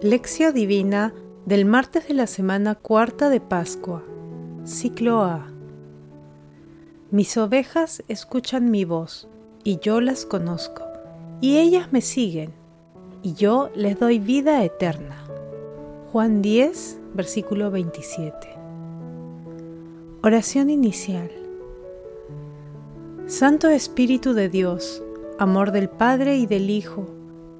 Lección Divina del martes de la semana cuarta de Pascua, ciclo A. Mis ovejas escuchan mi voz, y yo las conozco, y ellas me siguen, y yo les doy vida eterna. Juan 10, versículo 27. Oración inicial. Santo Espíritu de Dios, amor del Padre y del Hijo,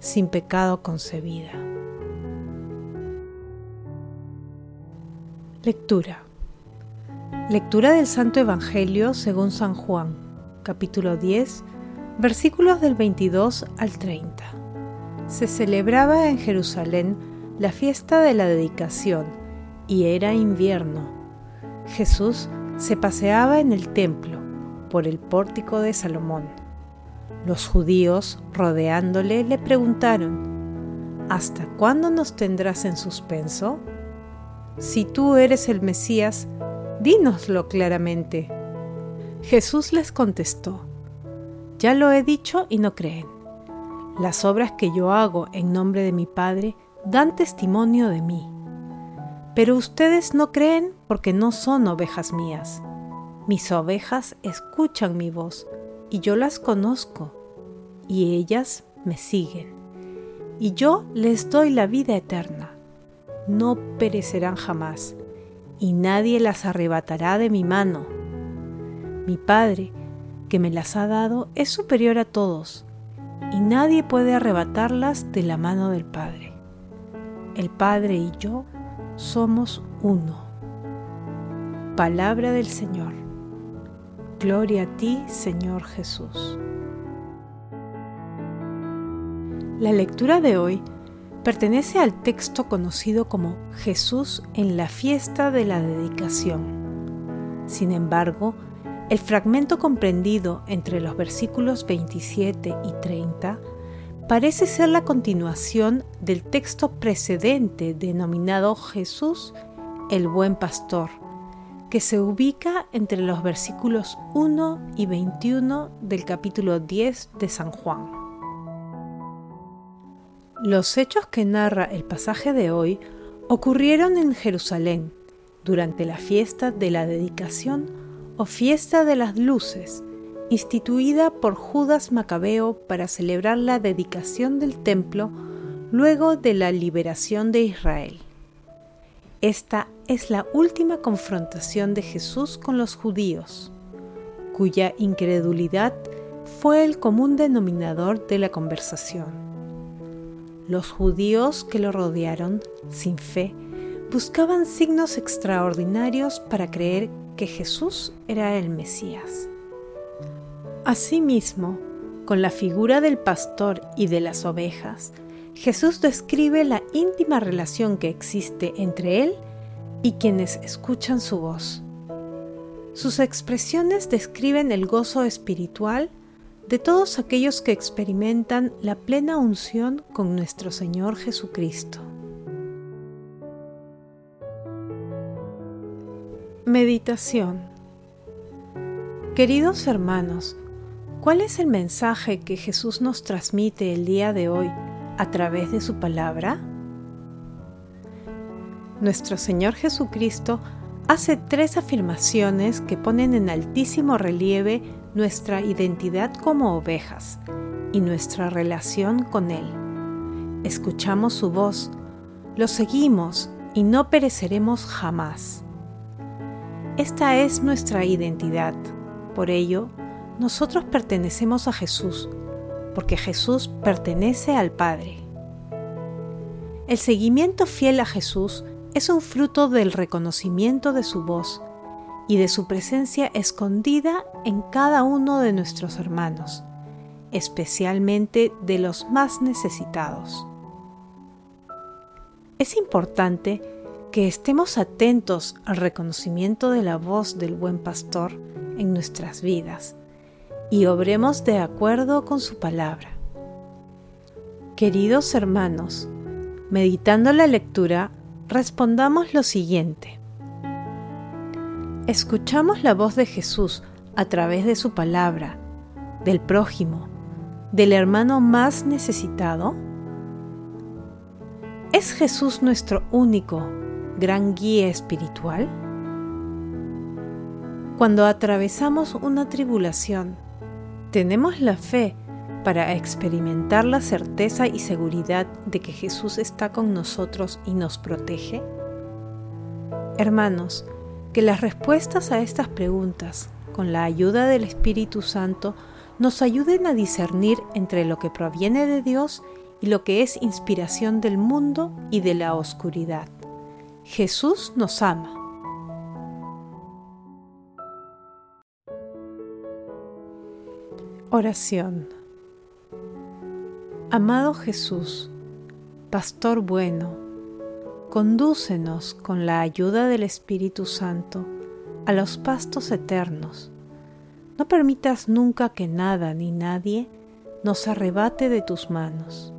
sin pecado concebida. Lectura. Lectura del Santo Evangelio según San Juan, capítulo 10, versículos del 22 al 30. Se celebraba en Jerusalén la fiesta de la dedicación y era invierno. Jesús se paseaba en el templo por el pórtico de Salomón los judíos, rodeándole, le preguntaron, ¿Hasta cuándo nos tendrás en suspenso? Si tú eres el Mesías, dínoslo claramente. Jesús les contestó, Ya lo he dicho y no creen. Las obras que yo hago en nombre de mi Padre dan testimonio de mí. Pero ustedes no creen porque no son ovejas mías. Mis ovejas escuchan mi voz y yo las conozco, y ellas me siguen. Y yo les doy la vida eterna. No perecerán jamás, y nadie las arrebatará de mi mano. Mi Padre, que me las ha dado, es superior a todos, y nadie puede arrebatarlas de la mano del Padre. El Padre y yo somos uno. Palabra del Señor. Gloria a ti, Señor Jesús. La lectura de hoy pertenece al texto conocido como Jesús en la fiesta de la dedicación. Sin embargo, el fragmento comprendido entre los versículos 27 y 30 parece ser la continuación del texto precedente denominado Jesús el buen pastor, que se ubica entre los versículos 1 y 21 del capítulo 10 de San Juan. Los hechos que narra el pasaje de hoy ocurrieron en Jerusalén durante la fiesta de la dedicación o fiesta de las luces, instituida por Judas Macabeo para celebrar la dedicación del templo luego de la liberación de Israel. Esta es la última confrontación de Jesús con los judíos, cuya incredulidad fue el común denominador de la conversación. Los judíos que lo rodearon, sin fe, buscaban signos extraordinarios para creer que Jesús era el Mesías. Asimismo, con la figura del pastor y de las ovejas, Jesús describe la íntima relación que existe entre Él y quienes escuchan su voz. Sus expresiones describen el gozo espiritual de todos aquellos que experimentan la plena unción con nuestro Señor Jesucristo. Meditación Queridos hermanos, ¿cuál es el mensaje que Jesús nos transmite el día de hoy a través de su palabra? Nuestro Señor Jesucristo hace tres afirmaciones que ponen en altísimo relieve nuestra identidad como ovejas y nuestra relación con Él. Escuchamos su voz, lo seguimos y no pereceremos jamás. Esta es nuestra identidad. Por ello, nosotros pertenecemos a Jesús porque Jesús pertenece al Padre. El seguimiento fiel a Jesús es un fruto del reconocimiento de su voz y de su presencia escondida en cada uno de nuestros hermanos, especialmente de los más necesitados. es importante que estemos atentos al reconocimiento de la voz del buen pastor en nuestras vidas y obremos de acuerdo con su palabra. Queridos hermanos, meditando la lectura, respondamos lo siguiente. ¿Escuchamos la voz de Jesús a través de su palabra, del prójimo, del hermano más necesitado? ¿Es Jesús nuestro único, gran guía espiritual? Cuando atravesamos una tribulación, ¿tenemos la fe para experimentar la certeza y seguridad de que Jesús está con nosotros y nos protege? Hermanos, que las respuestas a estas preguntas, con la ayuda del Espíritu Santo, nos ayuden a discernir entre lo que proviene de Dios y lo que es inspiración del mundo y de la oscuridad. Jesús nos ama. Oración Amado Jesús, Pastor bueno, condúcenos con la ayuda del Espíritu Santo a los pastos eternos. No permitas nunca que nada ni nadie nos arrebate de tus manos.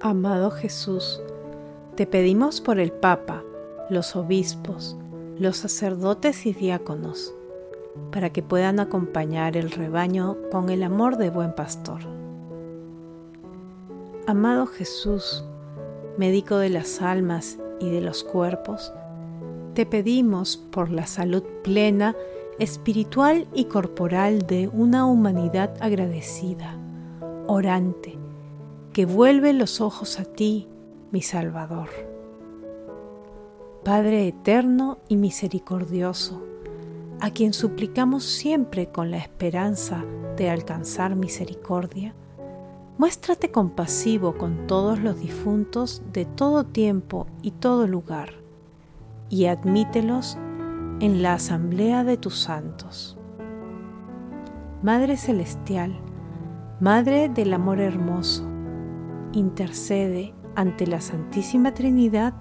Amado Jesús, te pedimos por el Papa, los obispos, los sacerdotes y diáconos, para que puedan acompañar el rebaño con el amor de buen pastor. Amado Jesús, médico de las almas y de los cuerpos, te pedimos por la salud plena, espiritual y corporal de una humanidad agradecida, orante, que vuelve los ojos a ti, mi Salvador. Padre eterno y misericordioso, a quien suplicamos siempre con la esperanza de alcanzar misericordia, muéstrate compasivo con todos los difuntos de todo tiempo y todo lugar, y admítelos en la asamblea de tus santos. Madre Celestial, Madre del Amor Hermoso, intercede ante la Santísima Trinidad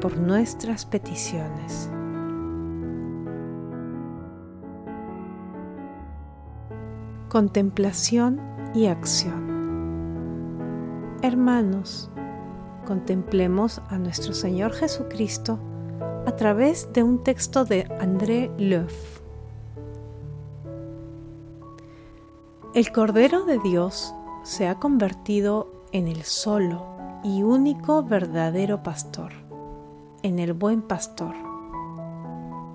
por nuestras peticiones. Contemplación y acción. Hermanos, contemplemos a nuestro Señor Jesucristo a través de un texto de André Leuf. El Cordero de Dios se ha convertido en el solo y único verdadero pastor, en el buen pastor.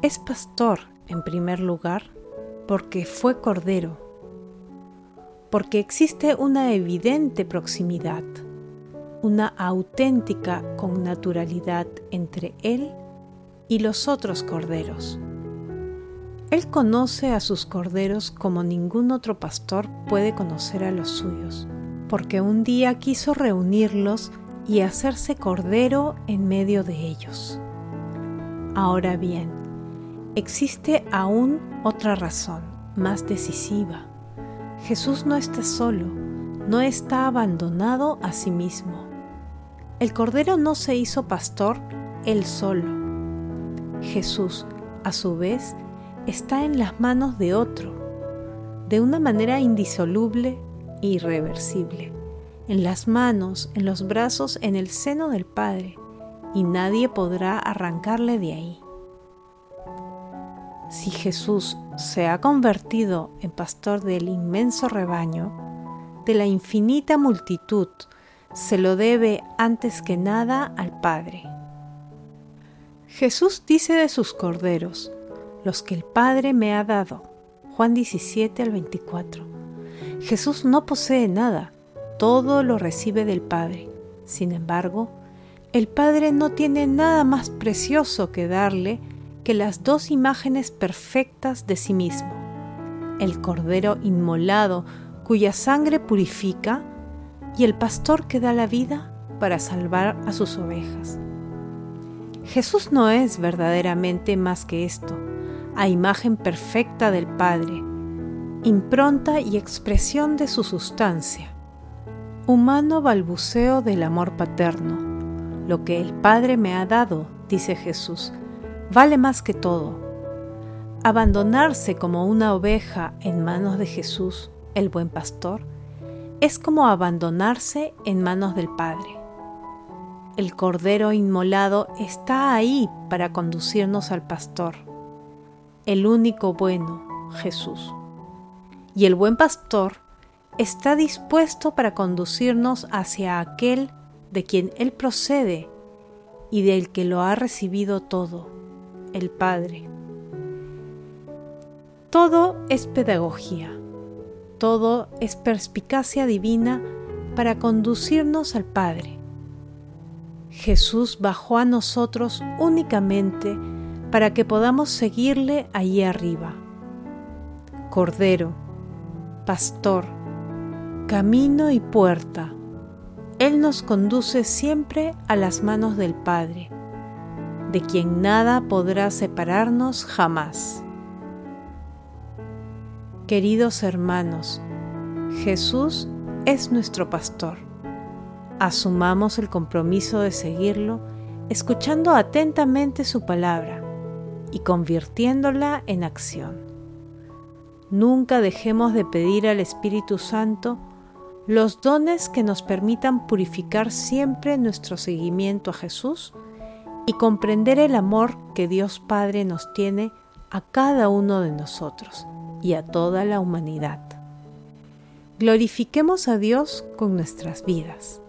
Es pastor, en primer lugar, porque fue cordero porque existe una evidente proximidad, una auténtica connaturalidad entre Él y los otros corderos. Él conoce a sus corderos como ningún otro pastor puede conocer a los suyos, porque un día quiso reunirlos y hacerse cordero en medio de ellos. Ahora bien, existe aún otra razón más decisiva Jesús no está solo, no está abandonado a sí mismo. El Cordero no se hizo pastor él solo. Jesús, a su vez, está en las manos de otro, de una manera indisoluble e irreversible, en las manos, en los brazos, en el seno del Padre, y nadie podrá arrancarle de ahí. Si Jesús se ha convertido en pastor del inmenso rebaño, de la infinita multitud, se lo debe antes que nada al Padre. Jesús dice de sus corderos, los que el Padre me ha dado. Juan 17 al 24. Jesús no posee nada, todo lo recibe del Padre. Sin embargo, el Padre no tiene nada más precioso que darle que las dos imágenes perfectas de sí mismo, el Cordero inmolado cuya sangre purifica y el pastor que da la vida para salvar a sus ovejas. Jesús no es verdaderamente más que esto, a imagen perfecta del Padre, impronta y expresión de su sustancia, Humano balbuceo del amor paterno. Lo que el Padre me ha dado, dice Jesús, vale más que todo. Abandonarse como una oveja en manos de Jesús, el buen pastor, es como abandonarse en manos del Padre. El Cordero inmolado está ahí para conducirnos al pastor, el único bueno, Jesús. Y el buen pastor está dispuesto para conducirnos hacia aquel de quien Él procede y del que lo ha recibido todo, el Padre. Todo es pedagogía, todo es perspicacia divina para conducirnos al Padre. Jesús bajó a nosotros únicamente para que podamos seguirle allí arriba. Cordero, Pastor, camino y puerta. Él nos conduce siempre a las manos del Padre, de quien nada podrá separarnos jamás. Queridos hermanos, Jesús es nuestro pastor. Asumamos el compromiso de seguirlo, escuchando atentamente su palabra y convirtiéndola en acción. Nunca dejemos de pedir al Espíritu Santo los dones que nos permitan purificar siempre nuestro seguimiento a Jesús y comprender el amor que Dios Padre nos tiene a cada uno de nosotros y a toda la humanidad. Glorifiquemos a Dios con nuestras vidas.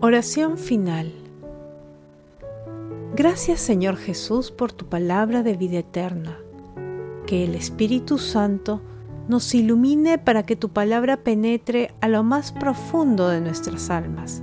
Oración final. Gracias Señor Jesús por tu palabra de vida eterna. Que el Espíritu Santo nos ilumine para que tu palabra penetre a lo más profundo de nuestras almas